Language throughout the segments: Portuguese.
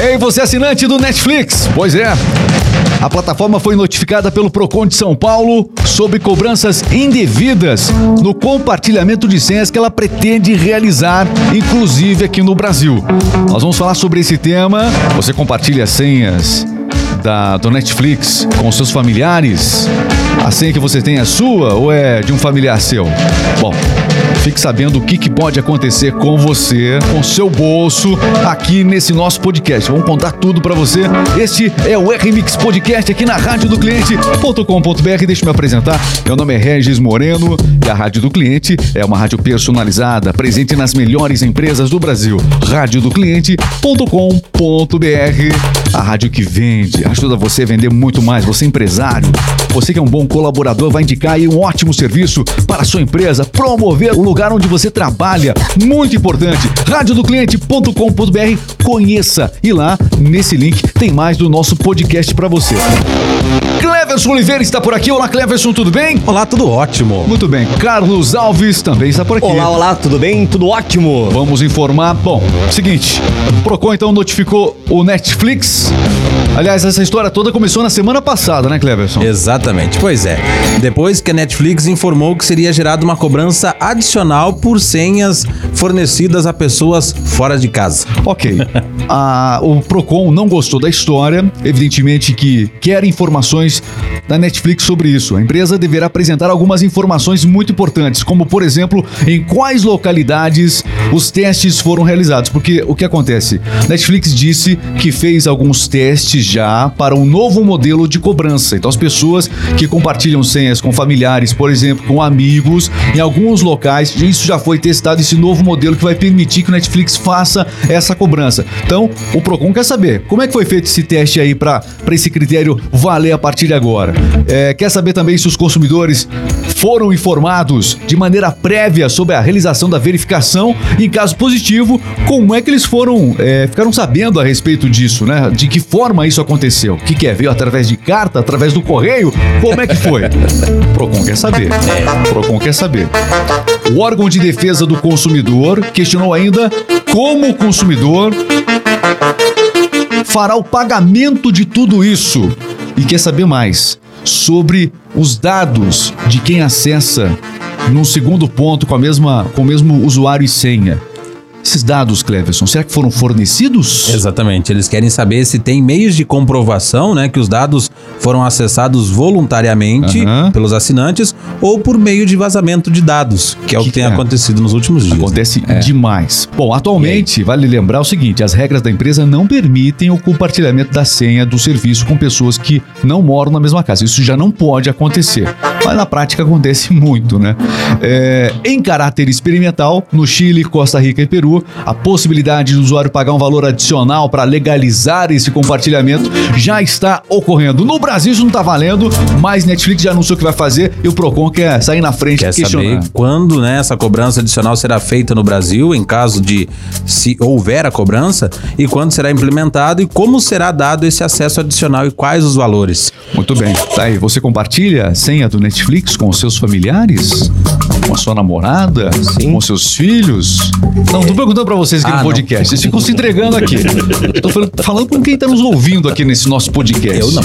Ei, você é assinante do Netflix? Pois é. A plataforma foi notificada pelo Procon de São Paulo sobre cobranças indevidas no compartilhamento de senhas que ela pretende realizar, inclusive aqui no Brasil. Nós vamos falar sobre esse tema. Você compartilha senhas da, do Netflix com seus familiares? A senha que você tem é sua ou é de um familiar seu? Bom, Fique sabendo o que, que pode acontecer com você, com seu bolso, aqui nesse nosso podcast. Vamos contar tudo para você. Este é o RMix Podcast aqui na Rádio do Cliente.com.br. Deixa eu me apresentar. Meu nome é Regis Moreno e a Rádio do Cliente é uma rádio personalizada, presente nas melhores empresas do Brasil. Rádio do Cliente.com.br. A rádio que vende, ajuda você a vender muito mais. Você é empresário, você que é um bom colaborador, vai indicar aí um ótimo serviço para a sua empresa, promover o lugar onde você trabalha. Muito importante. radiodocliente.com.br. Conheça e lá nesse link tem mais do nosso podcast para você. Cleverson Oliveira está por aqui. Olá, Cleverson, tudo bem? Olá, tudo ótimo. Muito bem. Carlos Alves também está por aqui. Olá, olá, tudo bem? Tudo ótimo. Vamos informar. Bom, seguinte, o Procon então notificou o Netflix. Peace. Aliás, essa história toda começou na semana passada, né, Cleverson? Exatamente. Pois é. Depois que a Netflix informou que seria gerada uma cobrança adicional por senhas fornecidas a pessoas fora de casa. Ok. a, o Procon não gostou da história, evidentemente que quer informações da Netflix sobre isso. A empresa deverá apresentar algumas informações muito importantes, como por exemplo, em quais localidades os testes foram realizados, porque o que acontece? Netflix disse que fez alguns testes já para um novo modelo de cobrança. Então as pessoas que compartilham senhas com familiares, por exemplo, com amigos, em alguns locais, isso já foi testado esse novo modelo que vai permitir que o Netflix faça essa cobrança. Então, o Procon quer saber como é que foi feito esse teste aí para esse critério valer a partir de agora. É, quer saber também se os consumidores foram informados de maneira prévia sobre a realização da verificação e, em caso positivo, como é que eles foram é, ficaram sabendo a respeito disso, né? De que forma isso aconteceu? O que, que é? Veio através de carta, através do correio? Como é que foi? Procon quer saber. Procon quer saber. O órgão de defesa do consumidor questionou ainda como o consumidor fará o pagamento de tudo isso e quer saber mais sobre os dados de quem acessa num segundo ponto com a mesma com o mesmo usuário e senha. Esses dados, Cleverson, será que foram fornecidos? Exatamente. Eles querem saber se tem meios de comprovação, né, que os dados foram acessados voluntariamente Aham. pelos assinantes ou por meio de vazamento de dados, que é o que, Que tem é? acontecido nos últimos dias. Acontece É. demais. Bom, atualmente, vale lembrar o seguinte: as regras da empresa não permitem o compartilhamento da senha do serviço com pessoas que não moram na mesma casa. Isso já não pode acontecer. Mas na prática acontece muito, né? É, em caráter experimental, no Chile, Costa Rica e Peru, a possibilidade do usuário pagar um valor adicional para legalizar esse compartilhamento já está ocorrendo. No Brasil isso não está valendo, mas Netflix já anunciou que vai fazer e o Procon quer sair na frente Quer questionando. saber quando né, essa cobrança adicional será feita no Brasil, em caso de se houver a cobrança, e quando será implementado e como será dado esse acesso adicional e quais os valores. Muito bem. Tá aí, você compartilha a senha do Netflix com os seus familiares? Com a sua namorada? Sim. Com seus filhos? Não, tô perguntando pra vocês aqui Ah, no não. podcast. Vocês ficam se entregando aqui. Tô falando, falando com quem tá nos ouvindo aqui nesse nosso podcast. Eu não.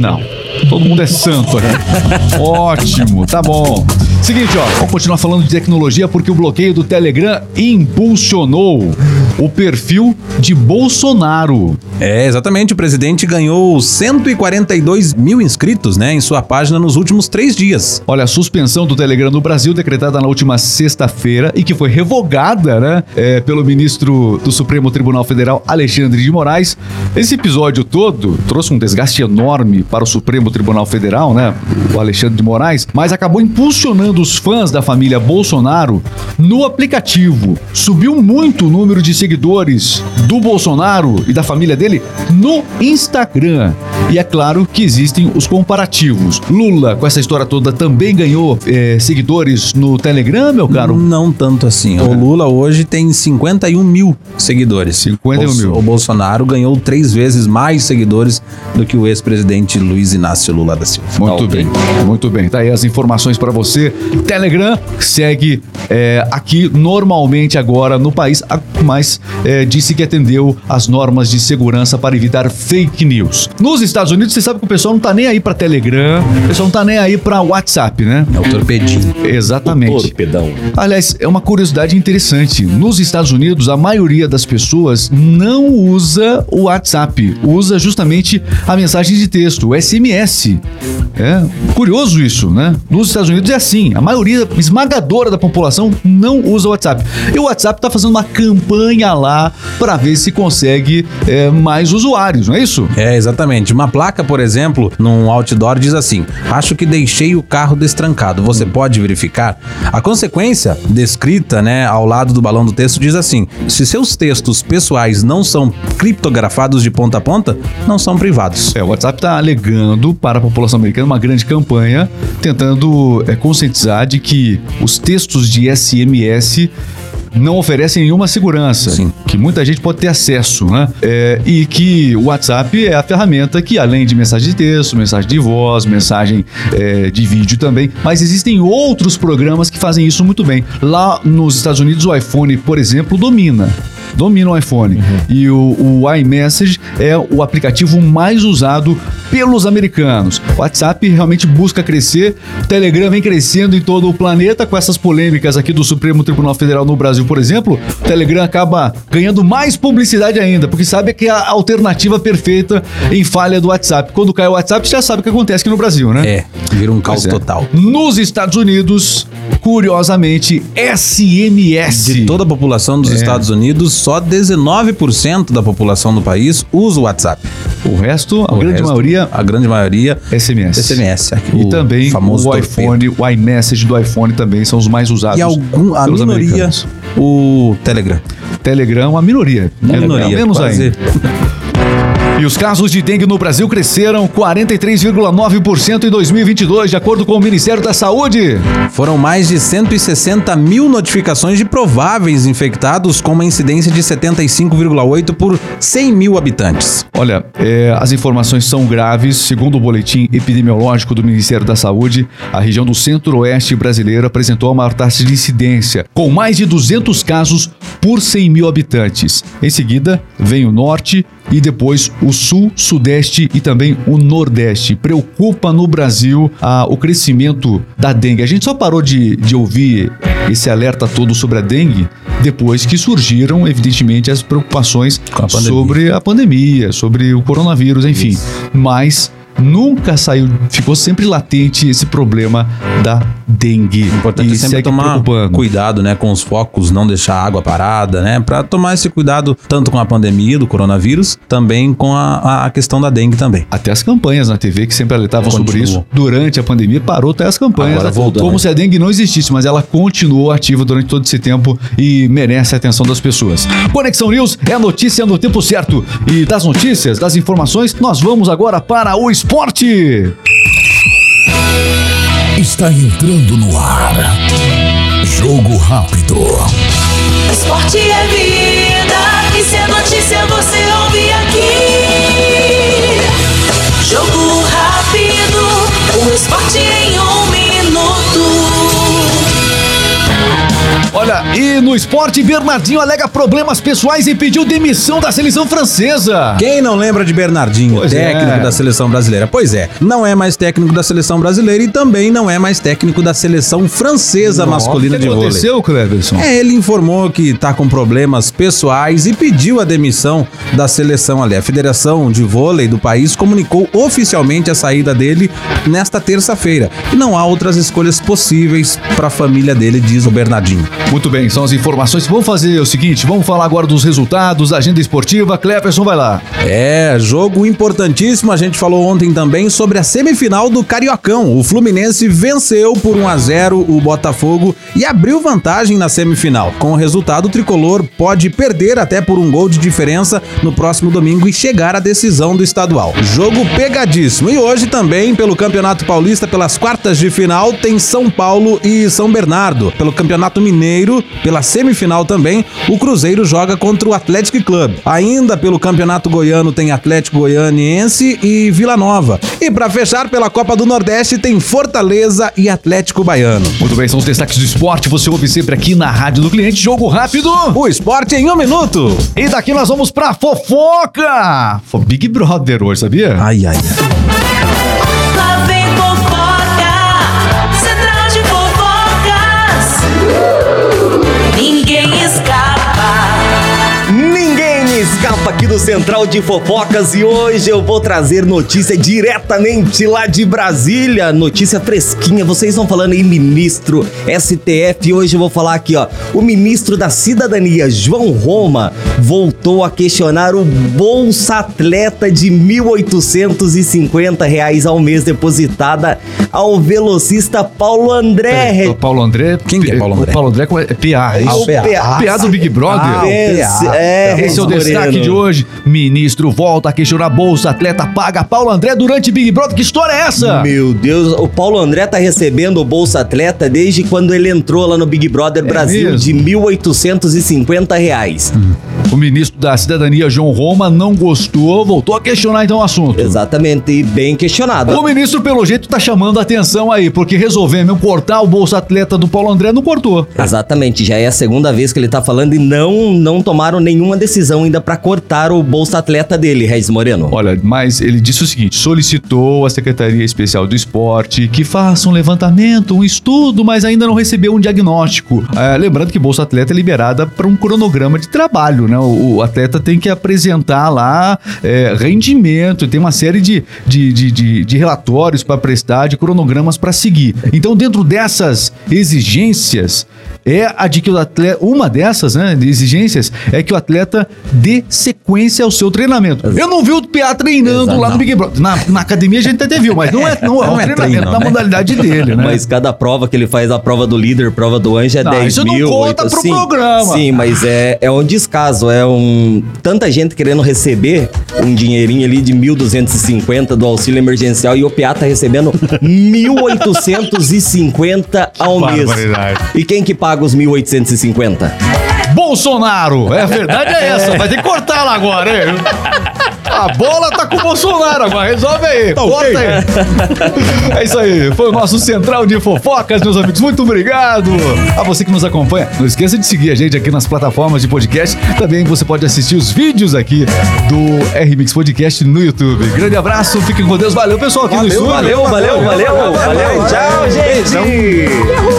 Não. Todo mundo é santo aqui. Ótimo, tá bom. Seguinte, ó, vamos continuar falando de tecnologia porque o bloqueio do Telegram impulsionou o perfil de Bolsonaro. É, exatamente. O presidente ganhou 142 mil inscritos né, em sua página nos últimos três dias. Olha, a suspensão do Telegram no Brasil, decretada na última sexta-feira e que foi revogada, né, é, pelo ministro do Supremo Tribunal Federal, Alexandre de Moraes. Esse episódio todo trouxe um desgaste enorme para o Supremo Tribunal Federal, né, o Alexandre de Moraes, mas acabou impulsionando os fãs da família Bolsonaro no aplicativo. Subiu muito o número de seguidores do Bolsonaro e da família dele no Instagram. E é claro que existem os comparativos. Lula, com essa história toda, também ganhou eh, seguidores no Telegram, meu caro? Não tanto assim. O Lula hoje tem 51 mil seguidores. 51 o, mil. O Bolsonaro ganhou três vezes mais seguidores do que o ex-presidente Luiz Inácio Lula da Silva. Muito Ok. bem, muito bem. Tá aí as informações para você. Telegram segue é, aqui normalmente agora no país, a- mas é, disse que atendeu às normas de segurança para evitar fake news. Nos Estados Unidos, você sabe que o pessoal não tá nem aí para Telegram, o pessoal não tá nem aí para WhatsApp, né? É o torpedinho. Exatamente. Torpedão. Aliás, é uma curiosidade interessante. Nos Estados Unidos, a maioria das pessoas não usa o WhatsApp, usa justamente a mensagem de texto, o SMS. É curioso isso, né? Nos Estados Unidos é assim, a maioria esmagadora da população não usa o WhatsApp. E o WhatsApp está fazendo uma campanha lá para ver se consegue é, mais usuários, não é isso? É, exatamente. Uma placa, por exemplo, num outdoor diz assim: Acho que deixei o carro destrancado. Você pode verificar? A consequência descrita, né, ao lado do balão do texto diz assim: se seus textos pessoais não são criptografados de ponta a ponta, não são privados. É, o WhatsApp está alegando para a população americana uma grande campanha tentando é, conscientizar de que os textos de SMS não oferecem nenhuma segurança, Sim. que muita gente pode ter acesso, né? É, e que o WhatsApp é a ferramenta que, além de mensagem de texto, mensagem de voz, mensagem é, de vídeo também, mas existem outros programas que fazem isso muito bem. Lá nos Estados Unidos, o iPhone, por exemplo, domina domina o iPhone. E o, o iMessage é o aplicativo mais usado pelos americanos. O WhatsApp realmente busca crescer, o Telegram vem crescendo em todo o planeta com essas polêmicas aqui do Supremo Tribunal Federal no Brasil, por exemplo. O Telegram acaba ganhando mais publicidade ainda, porque sabe que é a alternativa perfeita em falha do WhatsApp. Quando cai o WhatsApp, já sabe o que acontece aqui no Brasil, né? É, vira um caos é. total. Nos Estados Unidos, curiosamente, SMS. De toda a população dos É. Estados Unidos, só 19% da população do país usa o WhatsApp. O resto, a O grande resto, maioria, A grande maioria. SMS. SMS. E o também famoso o torpedo. iPhone, o iMessage do iPhone também são os mais usados E algum, a minoria, americanos. o Telegram. Telegram, a minoria. A É, minoria, menos quase. ainda. E os casos de dengue no Brasil cresceram 43,9% em 2022, de acordo com o Ministério da Saúde. Foram mais de 160 mil notificações de prováveis infectados, com uma incidência de 75,8 por 100 mil habitantes. Olha, é, as informações são graves. Segundo o boletim epidemiológico do Ministério da Saúde, a região do centro-oeste brasileiro apresentou a maior taxa de incidência, com mais de 200 casos por 100 mil habitantes. Em seguida, vem o norte e depois o sul, sudeste e também o nordeste. Preocupa no Brasil ah, o crescimento da dengue. A gente só parou de, de ouvir esse alerta todo sobre a dengue depois que surgiram, evidentemente, as preocupações a sobre a pandemia, sobre o coronavírus, enfim. Mas nunca saiu, ficou sempre latente esse problema da dengue. Importante e sempre segue tomar cuidado, né, com os focos, não deixar a água parada, né, para tomar esse cuidado tanto com a pandemia do coronavírus, também com a, a questão da dengue também. Até as campanhas na TV que sempre alertavam sobre Continuou. isso. Durante a pandemia parou até as campanhas. Agora voltou, como né? se a dengue não existisse, mas ela continuou ativa durante todo esse tempo e merece a atenção das pessoas. Conexão News é a notícia no tempo certo. E das notícias, das informações, nós vamos agora para o esporte. Está entrando no ar. Jogo rápido. Esporte é vida, e se é notícia você e no esporte, Bernardinho alega problemas pessoais e pediu demissão da seleção francesa. Quem não lembra de Bernardinho, Pois técnico é. da seleção brasileira? Pois é, não é mais técnico da seleção brasileira e também não é mais técnico da seleção francesa masculina o de que vôlei. aconteceu, Cleverson? É, ele informou que tá com problemas pessoais e pediu a demissão da seleção ali. A Federação de Vôlei do país comunicou oficialmente a saída dele nesta terça-feira. E não há outras escolhas possíveis para a família dele, diz o Bernardinho. Muito bem, são as informações. Vamos fazer o seguinte, vamos falar agora dos resultados, da agenda esportiva. Cleverson, vai lá. É, jogo importantíssimo. A gente falou ontem também sobre a semifinal do Cariocão. O Fluminense venceu por 1 a 0 o Botafogo e abriu vantagem na semifinal. Com o resultado, o tricolor pode perder até por um gol de diferença no próximo domingo e chegar à decisão do estadual. Jogo pegadíssimo. E hoje também, pelo Campeonato Paulista, pelas quartas de final, tem São Paulo e São Bernardo. Pelo Campeonato Mineiro, pela semifinal também, o Cruzeiro joga contra o Atlético Club. Ainda pelo Campeonato Goiano tem Atlético Goianiense e Vila Nova. E para fechar pela Copa do Nordeste tem Fortaleza e Atlético Baiano. Muito bem, são os destaques do esporte. Você ouve sempre aqui na Rádio do Cliente. Jogo rápido. O esporte em um minuto. E daqui nós vamos pra fofoca. Foi Big Brother hoje, sabia? Ai, ai, ai. Aqui do Central de Fofocas e hoje eu vou trazer notícia diretamente lá de Brasília, notícia fresquinha. Vocês estão falando aí, ministro STF. Hoje eu vou falar aqui, ó. O ministro da Cidadania, João Roma, voltou a questionar o Bolsa Atleta de 1.850 reais ao mês depositada ao velocista Paulo André. O Paulo André. Quem que é Paulo André? O Paulo André é PA, é isso? o PA. PA do Big Brother. Ah, o PA. é, Esse é o Moreno. destaque de hoje. Ministro volta a questionar Bolsa Atleta paga Paulo André durante Big Brother. Que história é essa? Meu Deus, o Paulo André tá recebendo o Bolsa Atleta desde quando ele entrou lá no Big Brother Brasil mesmo? de 1.850 reais. O ministro da Cidadania, João Roma, não gostou, voltou a questionar então o assunto. Exatamente, e bem questionado. O ministro, pelo jeito, tá chamando a atenção aí, porque resolvemos cortar o Bolsa Atleta do Paulo André, não cortou. Exatamente, já é a segunda vez que ele tá falando e não não tomaram nenhuma decisão ainda pra cortar o Bolsa Atleta dele, Regis Moreno. Olha, mas ele disse o seguinte: solicitou à Secretaria Especial do Esporte que faça um levantamento, um estudo, mas ainda não recebeu um diagnóstico. É, lembrando que Bolsa Atleta é liberada para um cronograma de trabalho, né? O, o atleta tem que apresentar lá é, rendimento, tem uma série de, de, de, de- de relatórios para prestar, de cronogramas para seguir. Então, dentro dessas exigências, é a de que o atleta, uma dessas, né, de exigências, é que o atleta dê sequência ao seu treinamento. Eu não vi o PA treinando Exato. lá no Big Brother. Na, na academia a gente até viu, mas não é, não é, Não um é treinamento treino, na né? modalidade dele, né? Mas cada prova que ele faz, a prova do líder, prova do anjo, é Não, 10 isso não mil. conta oito- pro sim, programa. Sim, mas é, é um descaso. É um. Tanta gente querendo receber um dinheirinho ali de 1.250 do auxílio emergencial e o PA tá recebendo 1.850 ao mês. E quem que paga os 1.850? Bolsonaro! É, a verdade é essa. Vai ter que cortar lá agora, hein? A bola tá com o Bolsonaro agora. Resolve aí. Corta aí. É isso aí. Foi o nosso Central de Fofocas, meus amigos. Muito obrigado a você que nos acompanha. Não esqueça de seguir a gente aqui nas plataformas de podcast. Também você pode assistir os vídeos aqui do RMix Podcast no YouTube. Grande abraço. Fiquem com Deus. Valeu, pessoal, aqui no estúdio. Valeu, valeu, valeu, valeu. Tchau, gente.